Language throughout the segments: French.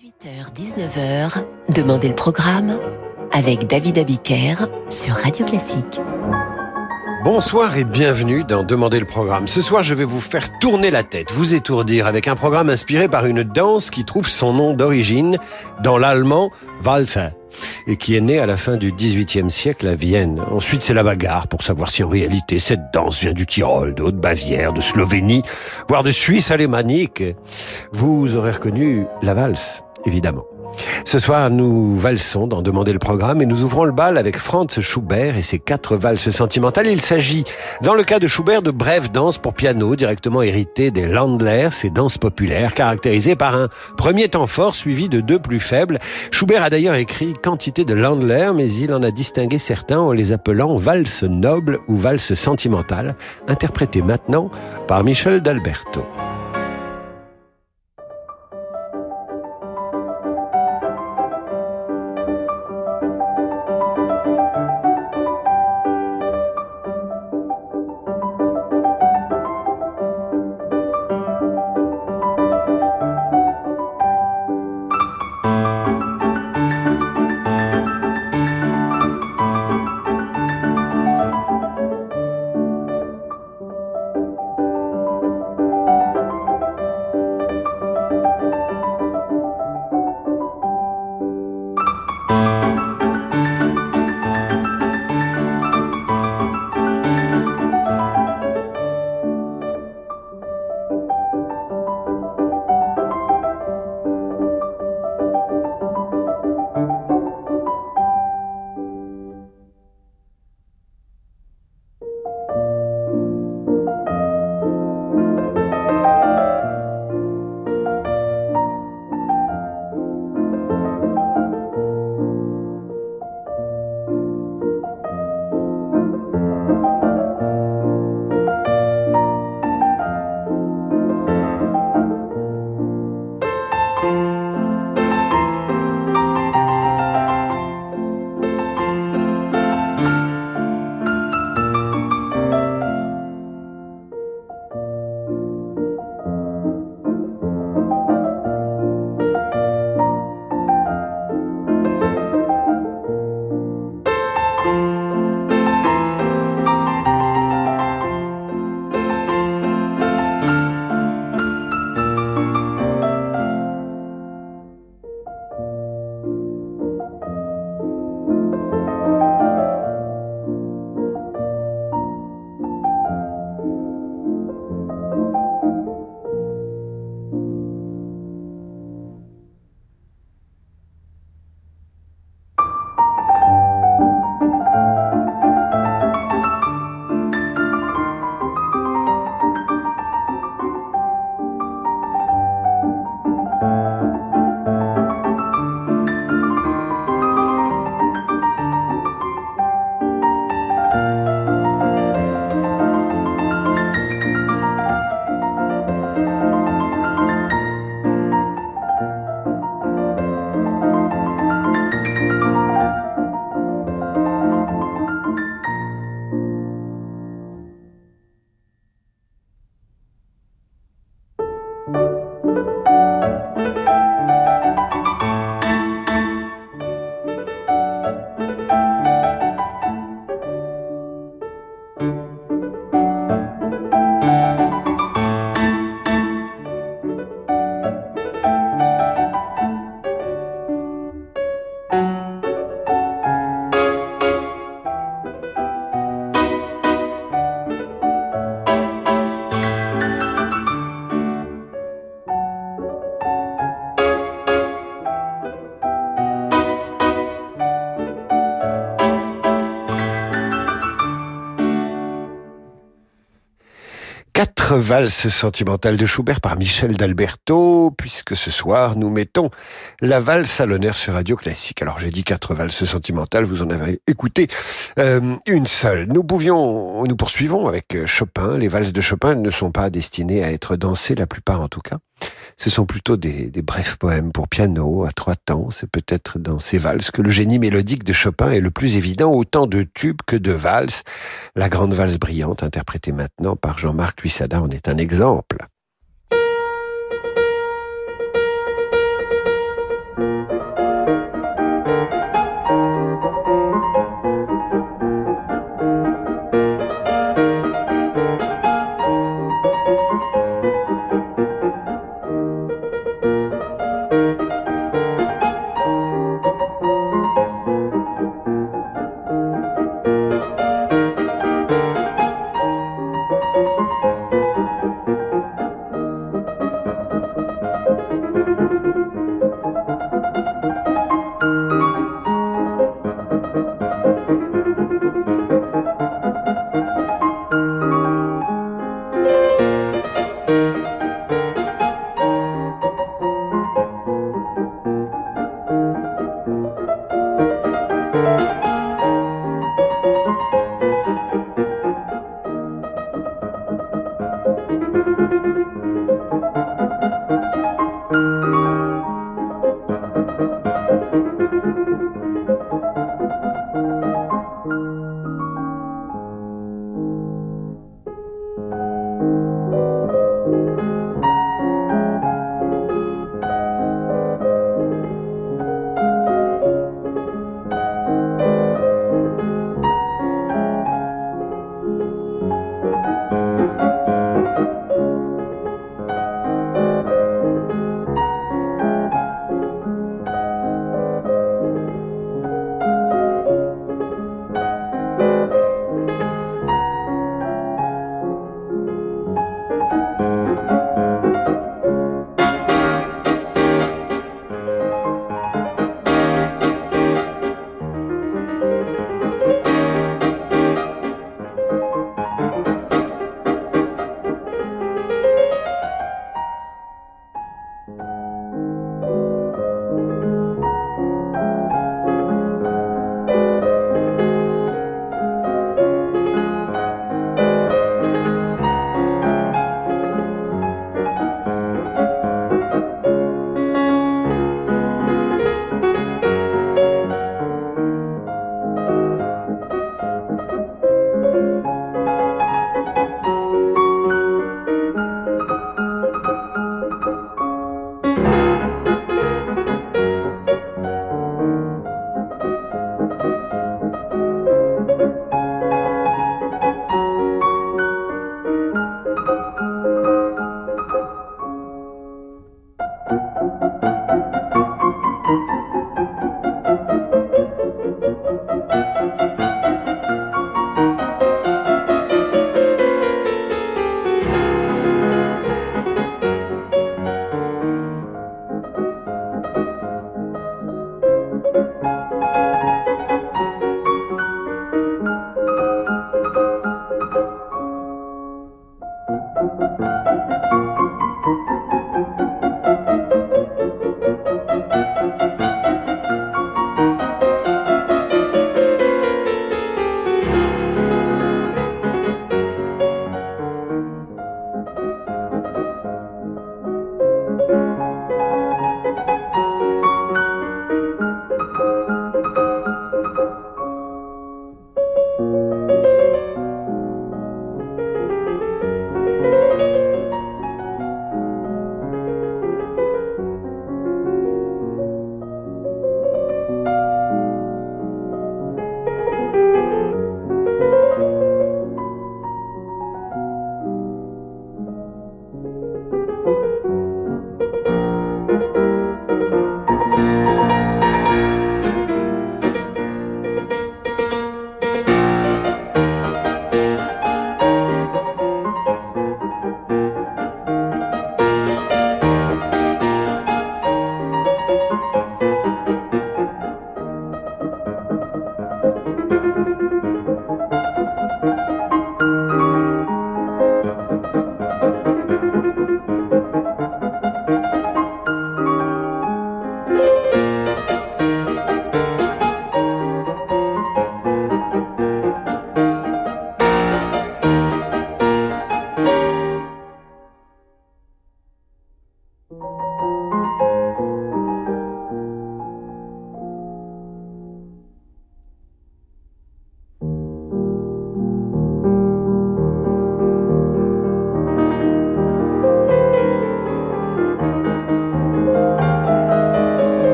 18h-19h, Demandez le programme avec David Abiker sur Radio Classique. Bonsoir et bienvenue dans Demandez le programme. Ce soir, je vais vous faire tourner la tête, vous étourdir avec un programme inspiré par une danse qui trouve son nom d'origine dans l'allemand Walzer et qui est né à la fin du XVIIIe siècle à Vienne. Ensuite, c'est la bagarre pour savoir si en réalité cette danse vient du Tyrol, de Haute-Bavière, de Slovénie, voire de Suisse alémanique. Vous aurez reconnu la valse, évidemment. Ce soir, nous valsons dans Demander le programme et nous ouvrons le bal avec Franz Schubert et ses quatre valses sentimentales. Il s'agit, dans le cas de Schubert, de brèves danses pour piano directement héritées des Landler, ces danses populaires caractérisées par un premier temps fort suivi de deux plus faibles. Schubert a d'ailleurs écrit quantité de Landler, mais il en a distingué certains en les appelant valses nobles ou valses sentimentales, interprétées maintenant par Michel d'Alberto. Valse sentimentale de Schubert par Michel d'Alberto, puisque ce soir nous mettons la valse à l'honneur sur Radio Classique. Alors j'ai dit quatre valses sentimentales, vous en avez écouté euh, une seule. Nous pouvions, nous poursuivons avec Chopin. Les valses de Chopin ne sont pas destinées à être dansées, la plupart en tout cas. Ce sont plutôt des, brefs poèmes pour piano à trois temps. C'est peut-être dans ces valses que le génie mélodique de Chopin est le plus évident, autant de tubes que de valses. La grande valse brillante, interprétée maintenant par Jean-Marc Luissada, en est un exemple.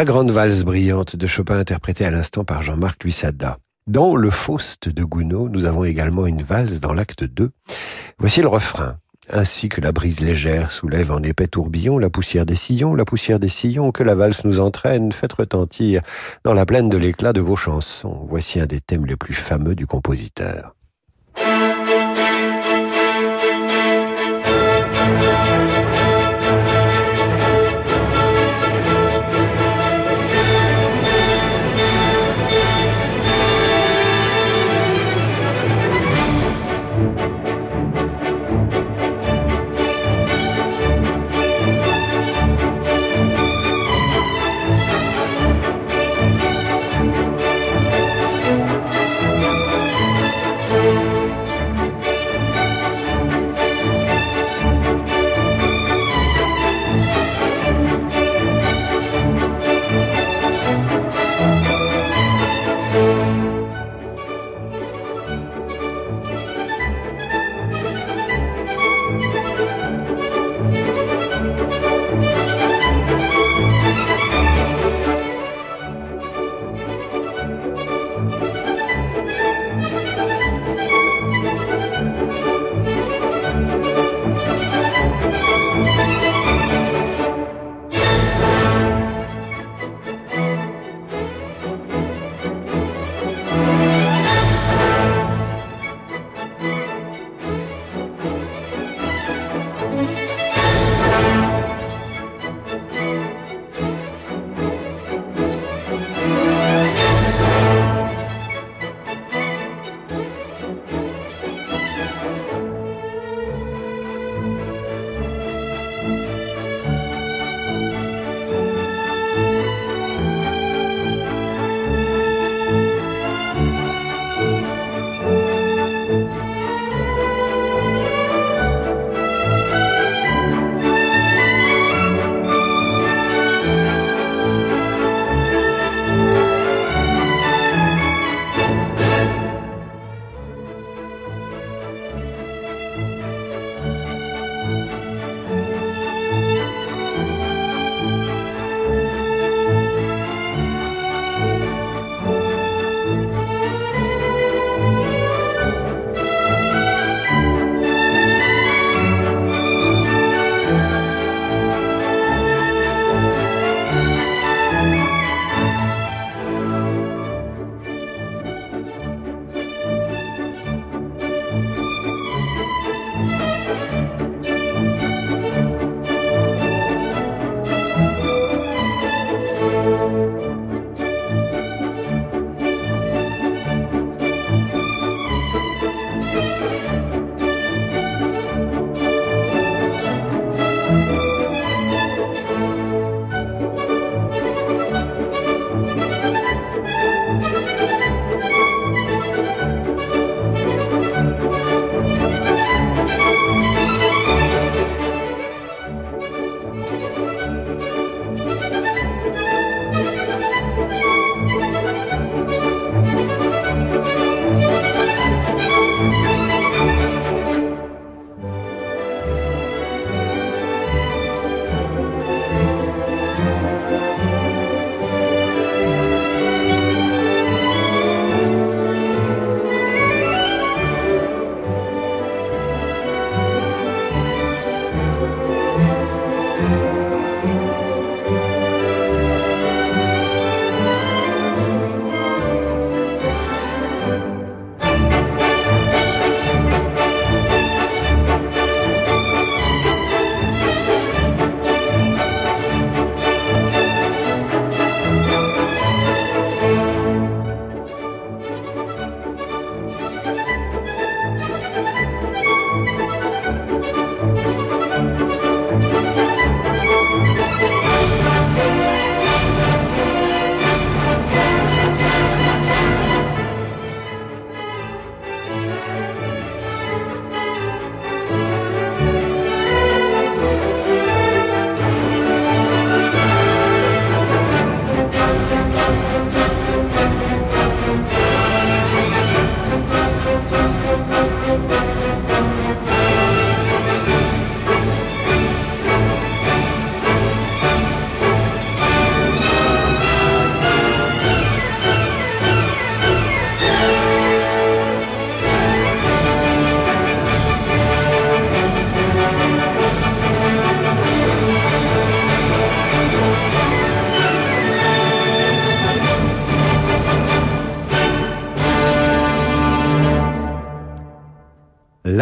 La grande valse brillante de Chopin interprétée à l'instant par Jean-Marc Luissada. Dans le Faust de Gounod, nous avons également une valse dans l'acte 2. Voici le refrain. Ainsi que la brise légère soulève en épais tourbillon la poussière des sillons, la poussière des sillons que la valse nous entraîne, faites retentir dans la plaine de l'éclat de vos chansons. Voici un des thèmes les plus fameux du compositeur.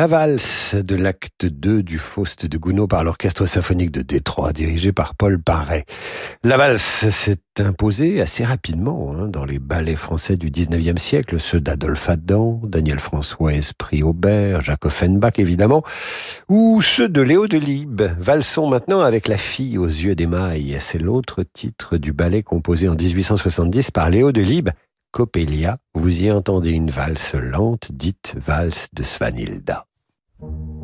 Valse de l'acte 2 du Faust de Gounod par l'Orchestre symphonique de Détroit, dirigé par Paul Paré. La valse s'est imposée assez rapidement hein, dans les ballets français du 19e siècle, ceux d'Adolphe Adam, Daniel François Esprit Aubert, Jacques Offenbach évidemment, ou ceux de Léo Delibes. Valsons maintenant avec La fille aux yeux d'émail. C'est l'autre titre du ballet composé en 1870 par Léo Delibes Coppelia, vous y entendez une valse lente dite valse de Svanilda. Thank you.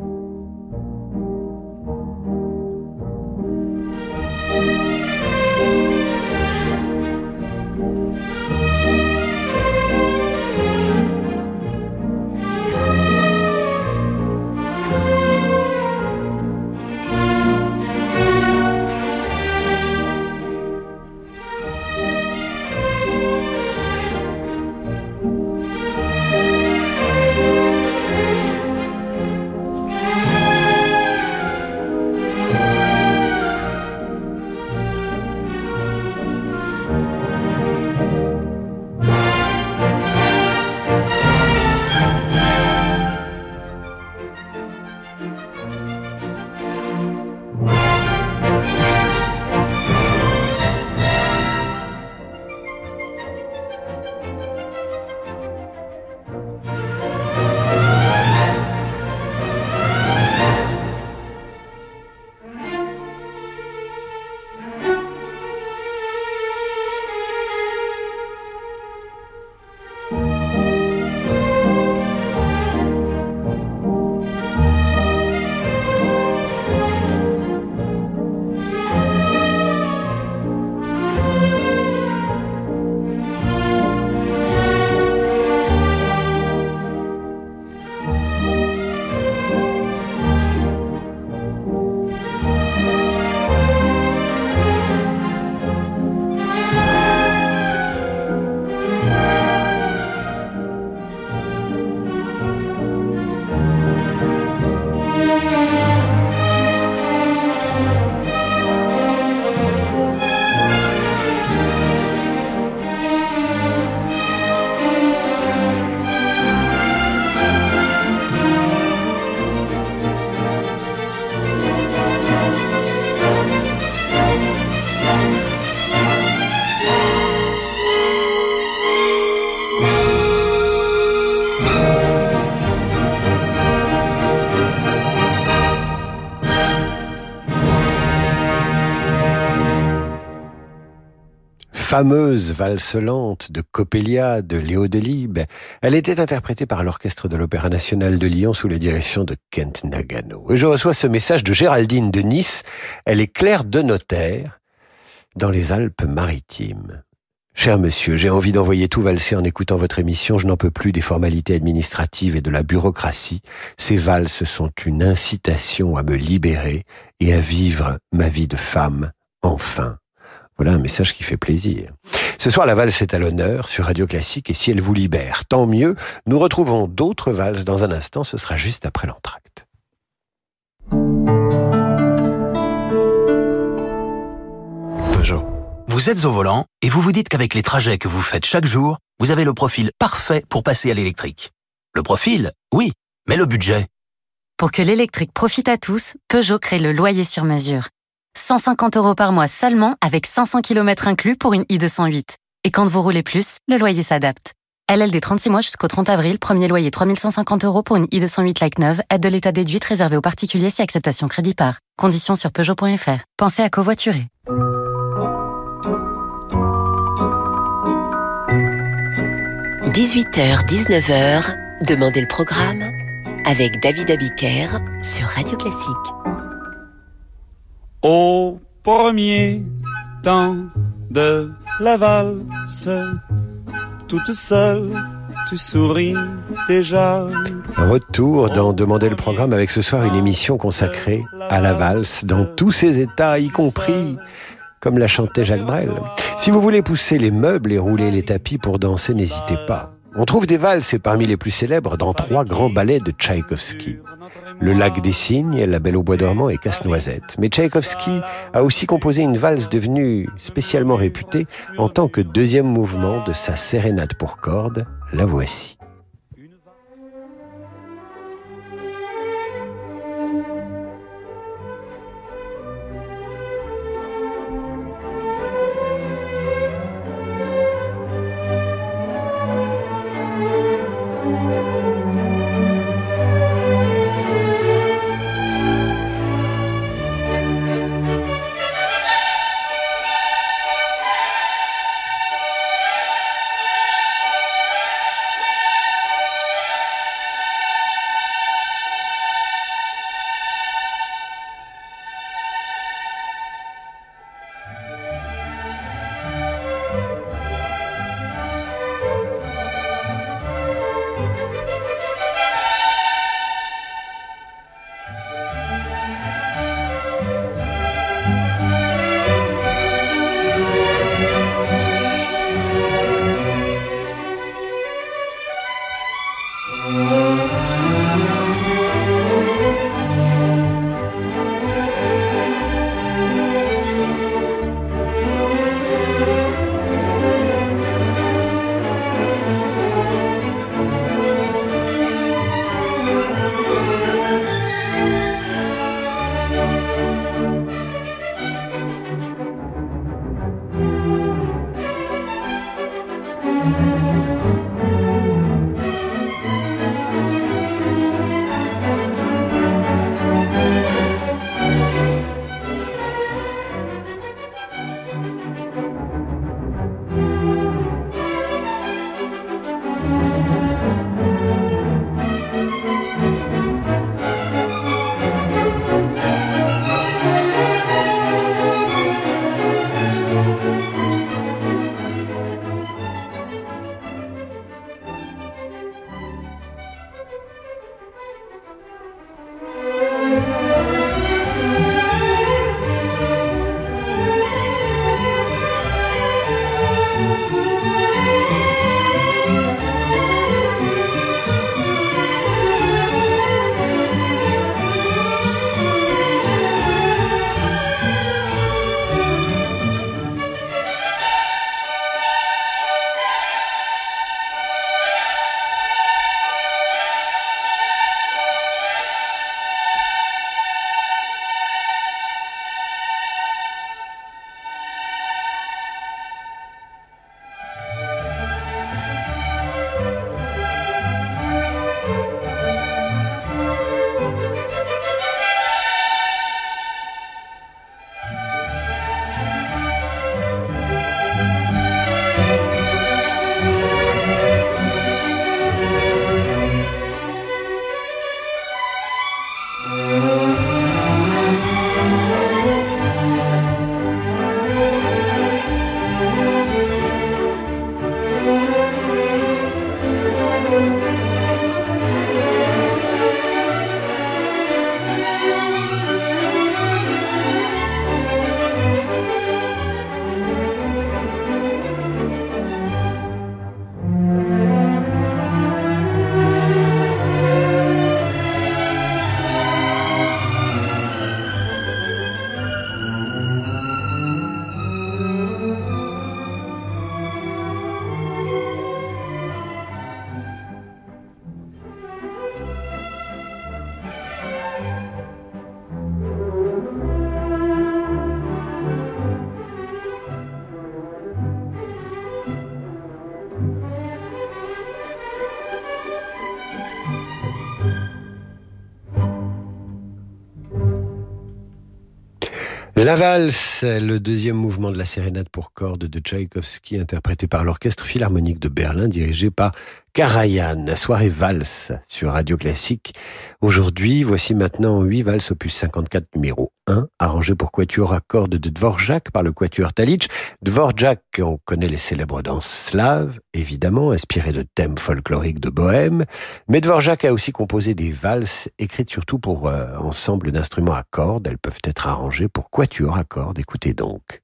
Fameuse valse lente de Coppelia de Léo. Elle était interprétée par l'Orchestre de l'Opéra National de Lyon sous la direction de Kent Nagano. Et je reçois ce message de Géraldine de Nice. Elle est claire de notaire dans les Alpes-Maritimes. Cher monsieur, j'ai envie d'envoyer tout valser en écoutant votre émission. Je n'en peux plus des formalités administratives et de la bureaucratie. Ces valses sont une incitation à me libérer et à vivre ma vie de femme, enfin. Voilà un message qui fait plaisir. Ce soir, la valse est à l'honneur sur Radio Classique et si elle vous libère, tant mieux. Nous retrouvons d'autres valses dans un instant, ce sera juste après l'entracte. Peugeot. Vous êtes au volant et vous vous dites qu'avec les trajets que vous faites chaque jour, vous avez le profil parfait pour passer à l'électrique. Le profil, oui, mais le budget. Pour que l'électrique profite à tous, Peugeot crée le loyer sur mesure 150 euros par mois seulement avec 500 km inclus pour une i208. Et quand vous roulez plus, le loyer s'adapte. LLD 36 mois jusqu'au 30 avril, premier loyer 3150 euros pour une i208 like neuve, aide de l'état déduite réservée aux particuliers si acceptation crédit par. Conditions sur Peugeot.fr. Pensez à covoiturer. – 18h, 19h, Demandez le programme avec David Abiker sur Radio Classique. Au premier temps de la valse, toute seule, tu souris déjà. Retour dans Demander le programme avec ce soir une émission consacrée à la valse dans tous ses états, y compris comme l'a chanté Jacques Brel. Si vous voulez pousser les meubles et rouler les tapis pour danser, n'hésitez pas. On trouve des valses et parmi les plus célèbres dans trois grands ballets de Tchaïkovski. Le lac des cygnes, La Belle au bois dormant et Casse-Noisette. Mais Tchaïkovski a aussi composé une valse devenue spécialement réputée en tant que deuxième mouvement de sa sérénade pour cordes. La voici. La valse, le deuxième mouvement de la sérénade pour cordes de Tchaïkovski, interprété par l'Orchestre Philharmonique de Berlin, dirigé par Karajan, soirée valse sur Radio Classique. Aujourd'hui, voici maintenant 8 valses opus 54 numéro 1, arrangé pour quatuor à cordes de Dvorak par le quatuor Talitch. Dvorak, on connaît les célèbres danses slaves, évidemment, inspirées de thèmes folkloriques de Bohème, mais Dvorak a aussi composé des valses écrites surtout pour euh, ensemble d'instruments à cordes. Elles peuvent être arrangées pour quatuor à cordes. Écoutez donc.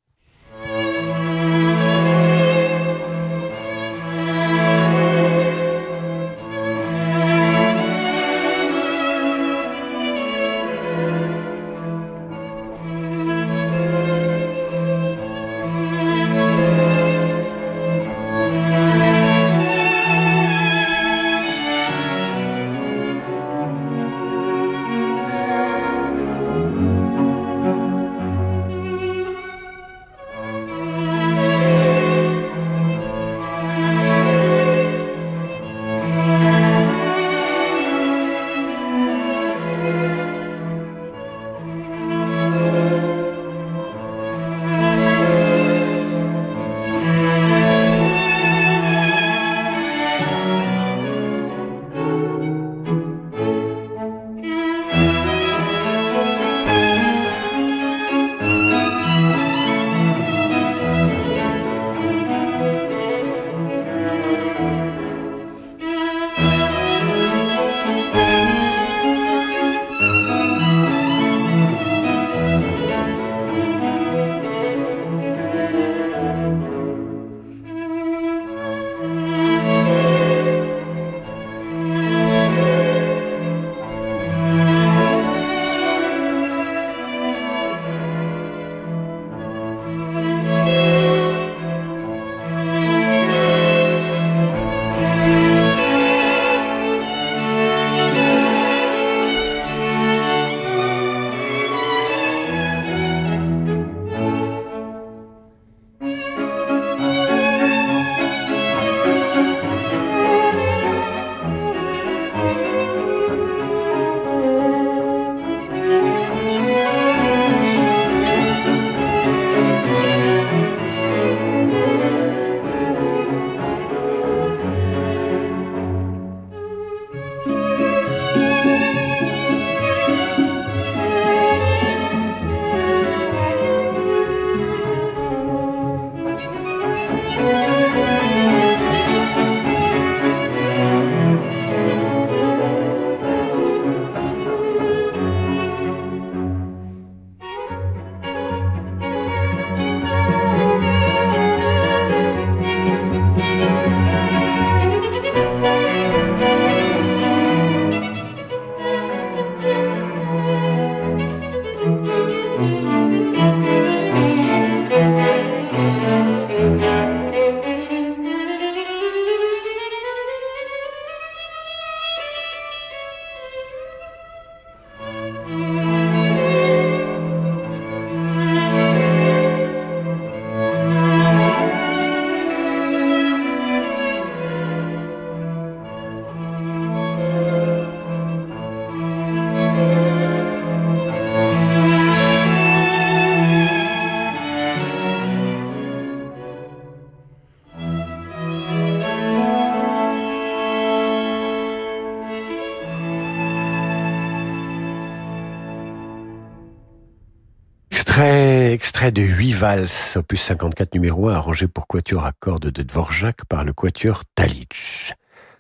Extrait, de 8 valses, opus 54 numéro 1, arrangé pour quatuor à cordes de Dvorak par le quatuor Talitch.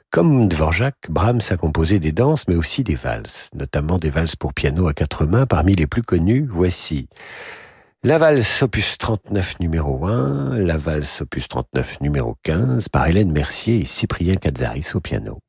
Comme Dvorak, Brahms a composé des danses, mais aussi des valses, notamment des valses pour piano à quatre mains. Parmi les plus connues, voici la valse opus 39 numéro 1, la valse opus 39 numéro 15 par Hélène Mercier et Cyprien Katzaris au piano.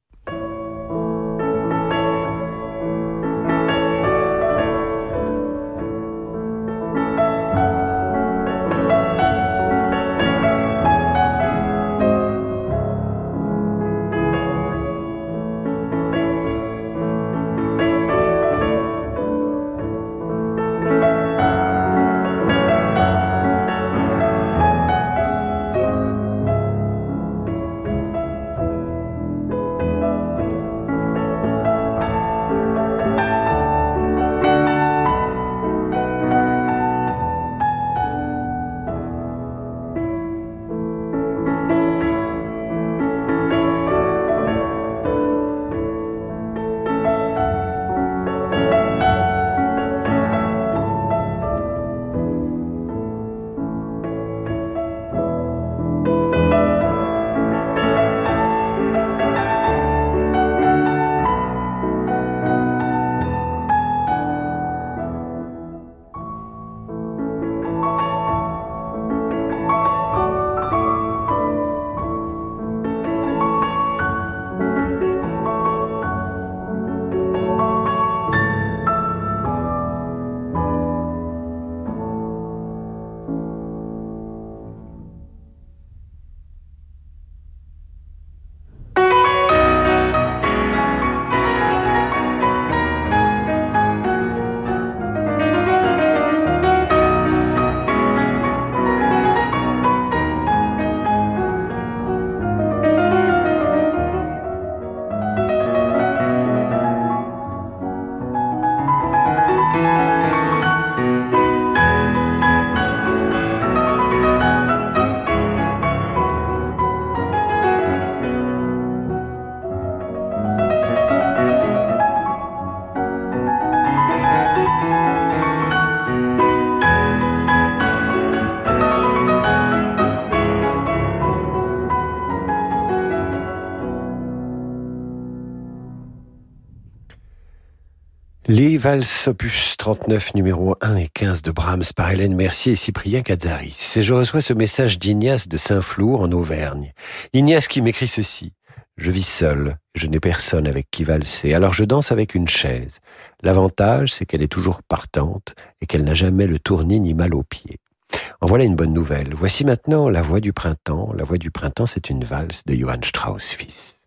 Les valses opus 39 numéro 1 et 15 de Brahms par Hélène Mercier et Cyprien Cazaris. Et je reçois ce message d'Ignace de Saint-Flour en Auvergne. Ignace qui m'écrit ceci. Je vis seul, je n'ai personne avec qui valser, alors je danse avec une chaise. L'avantage, c'est qu'elle est toujours partante et qu'elle n'a jamais le tournis ni mal aux pieds. En voilà une bonne nouvelle. Voici maintenant La Voix du Printemps. La Voix du Printemps, c'est une valse de Johann Strauss fils.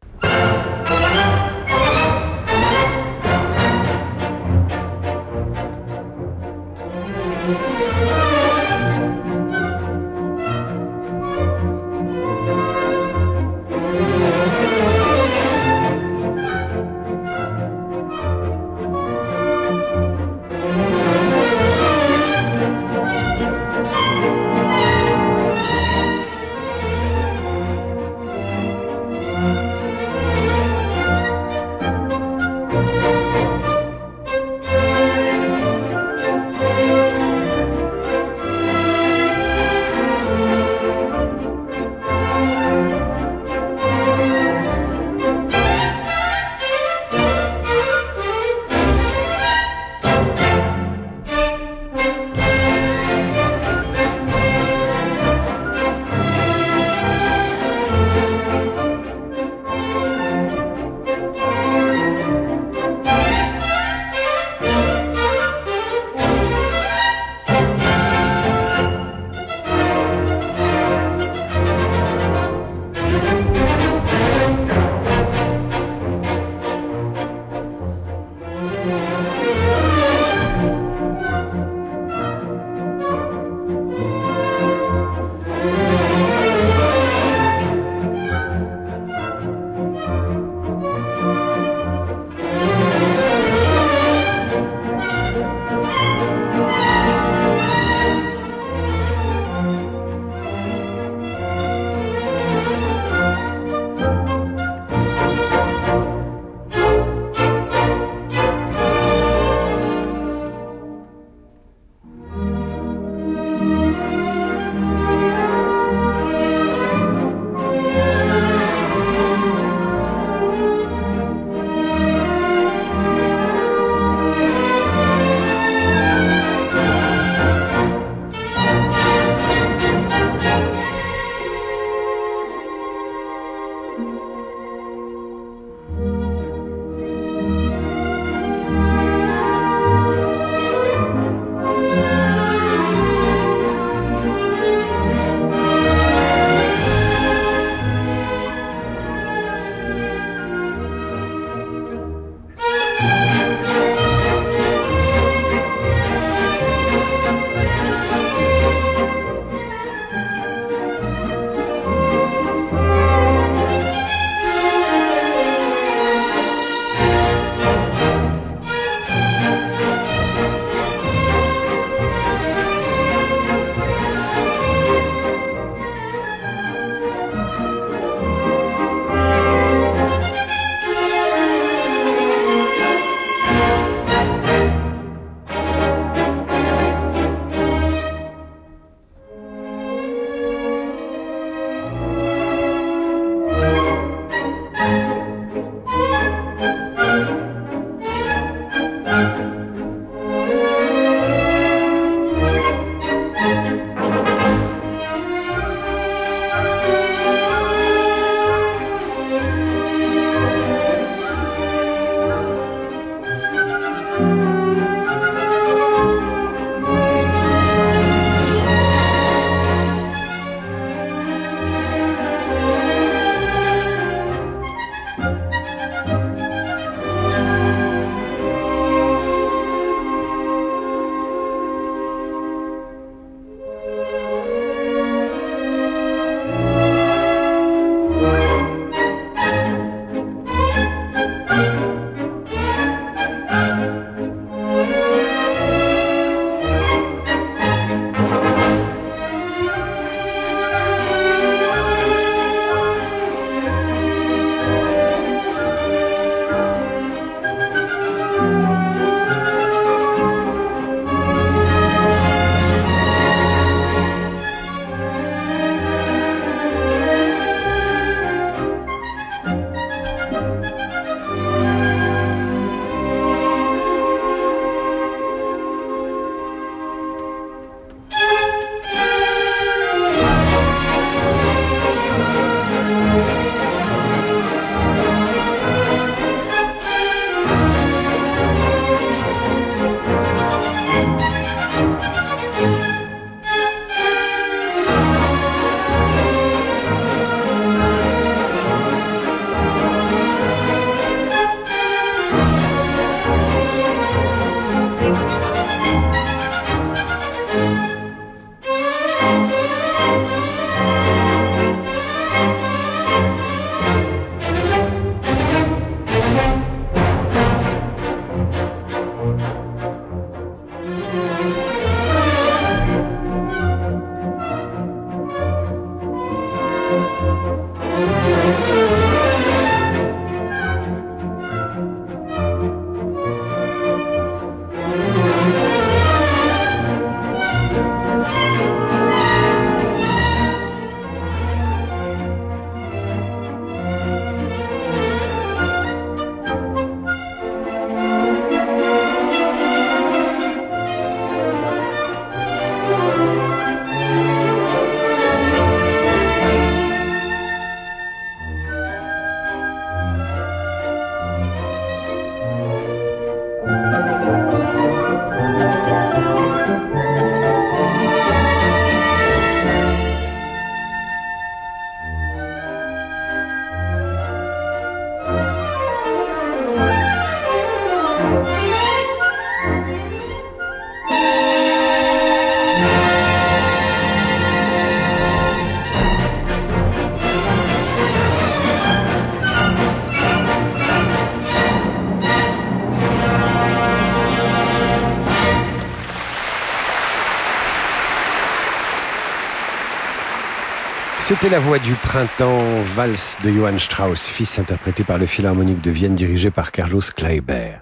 C'était la voix du printemps, valse de Johann Strauss, fils interprété par le Philharmonique de Vienne dirigé par Carlos Kleiber.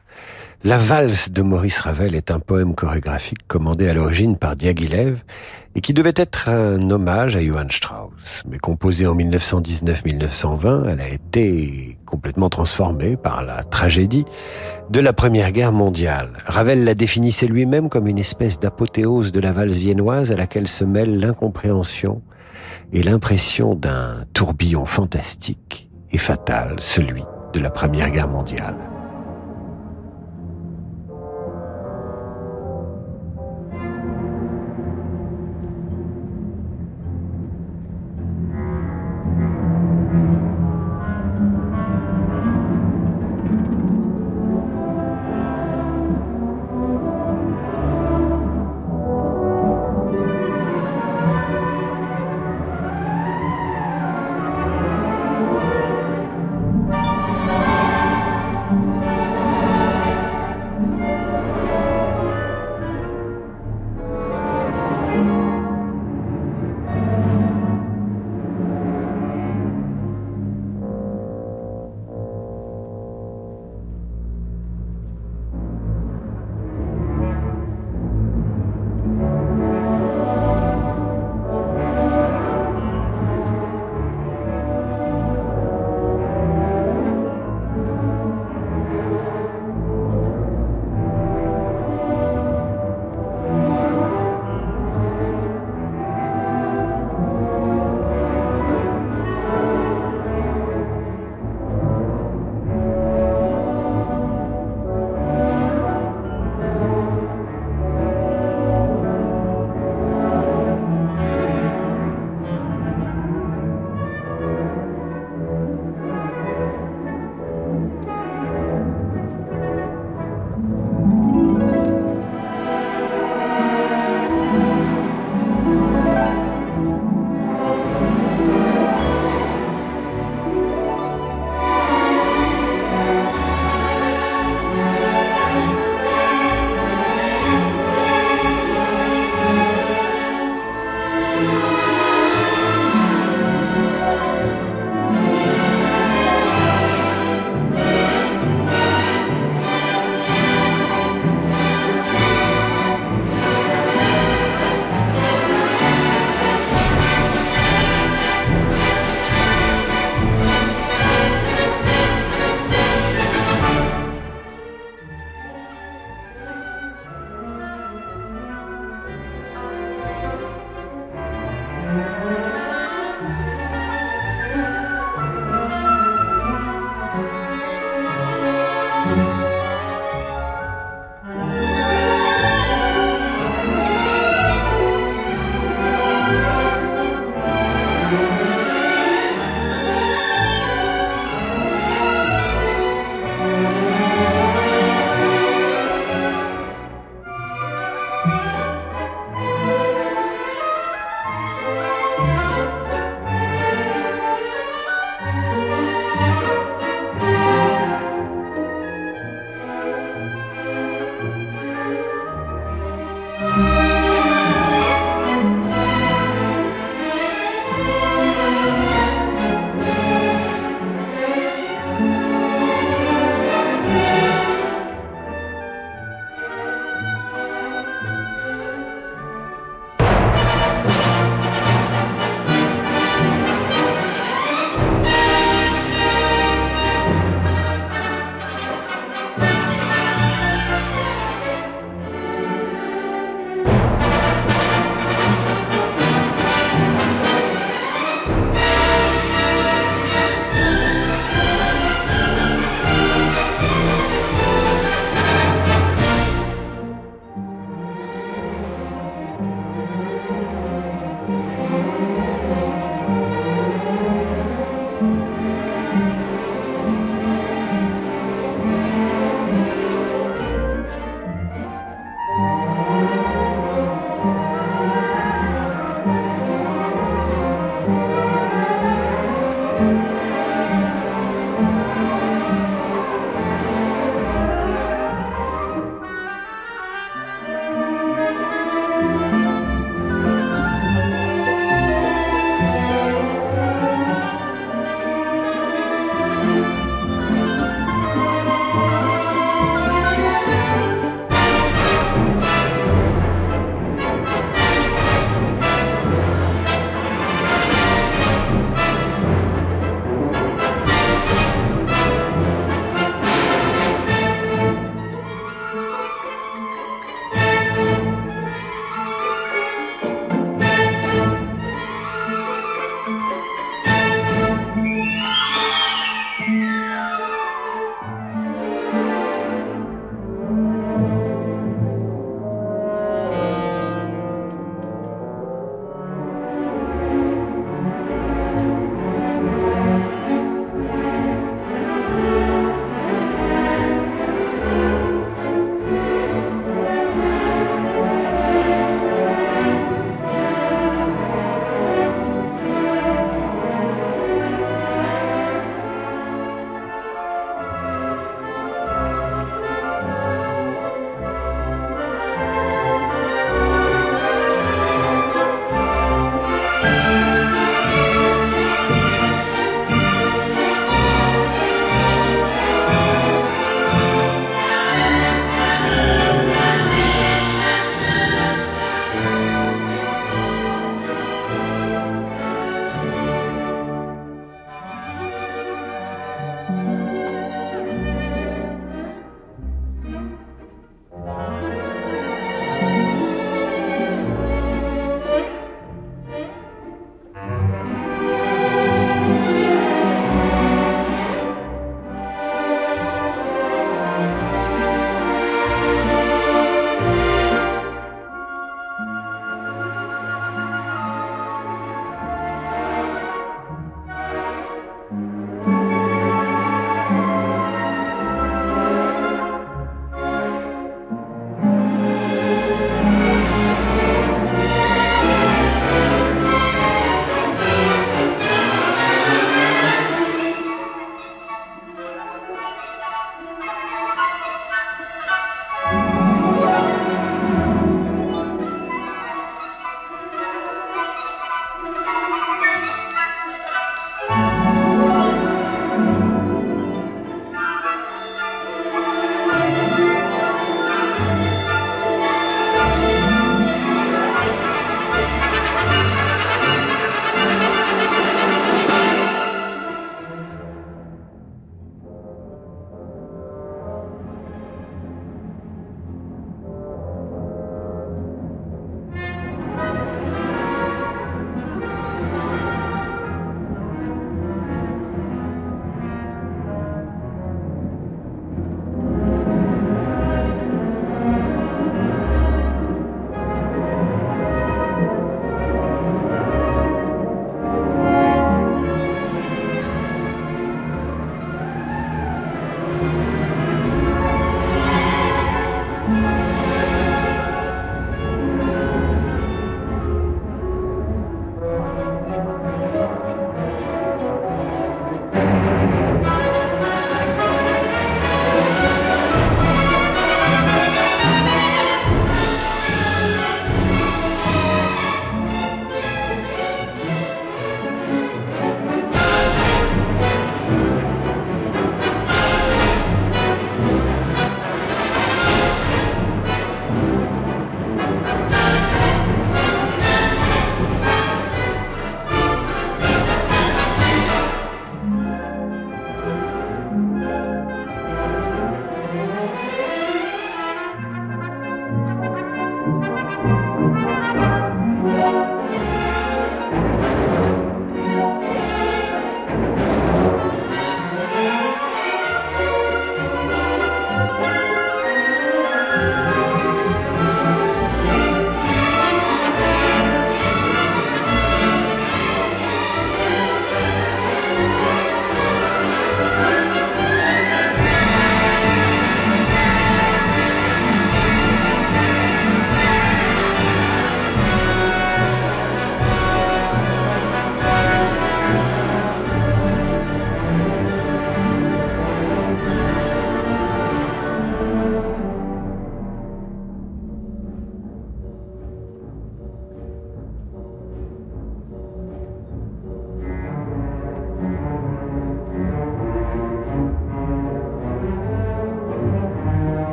La valse de Maurice Ravel est un poème chorégraphique commandé à l'origine par Diaghilev et qui devait être un hommage à Johann Strauss. Mais composé en 1919-1920, elle a été complètement transformée par la tragédie de la Première Guerre mondiale. Ravel la définissait lui-même comme une espèce d'apothéose de la valse viennoise à laquelle se mêle l'incompréhension et l'impression d'un tourbillon fantastique et fatal, celui de la Première Guerre mondiale.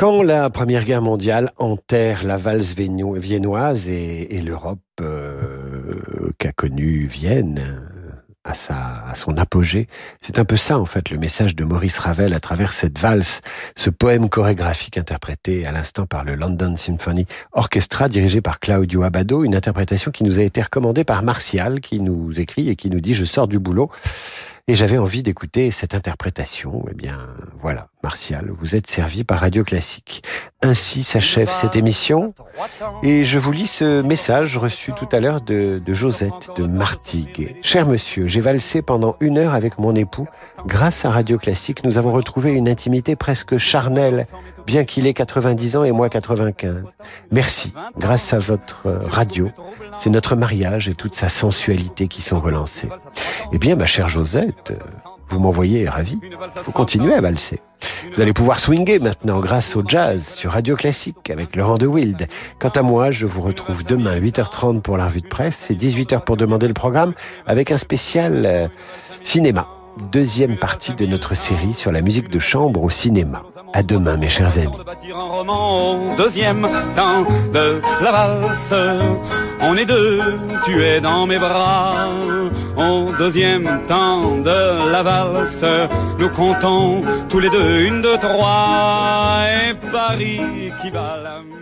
Quand la Première Guerre mondiale enterre la valse viennoise et, l'Europe euh, qu'a connue Vienne à, sa, à son apogée, c'est un peu ça en fait le message de Maurice Ravel à travers cette valse, ce poème chorégraphique interprété à l'instant par le London Symphony Orchestra dirigé par Claudio Abbado, une interprétation qui nous a été recommandée par Martial qui nous écrit et qui nous dit je sors du boulot et j'avais envie d'écouter cette interprétation. Eh bien, voilà, Martial, vous êtes servi par Radio Classique. Ainsi s'achève cette émission. Et je vous lis ce message reçu tout à l'heure de, Josette de Martigues. Cher monsieur, j'ai valsé pendant une heure avec mon époux. Grâce à Radio Classique, nous avons retrouvé une intimité presque charnelle bien qu'il ait 90 ans et moi 95. Merci, grâce à votre radio, c'est notre mariage et toute sa sensualité qui sont relancés. Eh bien, ma chère Josette, vous m'envoyez ravi. Faut continuer à valser. Vous allez pouvoir swinger maintenant grâce au jazz sur Radio Classique avec Laurent de Wild. Quant à moi, je vous retrouve demain 8h30 pour la revue de presse et 18h pour demander le programme avec un spécial euh, cinéma deuxième partie de notre série sur la musique de chambre au cinéma. À demain, mes chers amis. Deuxième temps de la valse, on est deux, tu es dans mes bras. Au deuxième temps de la valse, nous comptons tous les deux une, deux, trois, et Paris qui va la.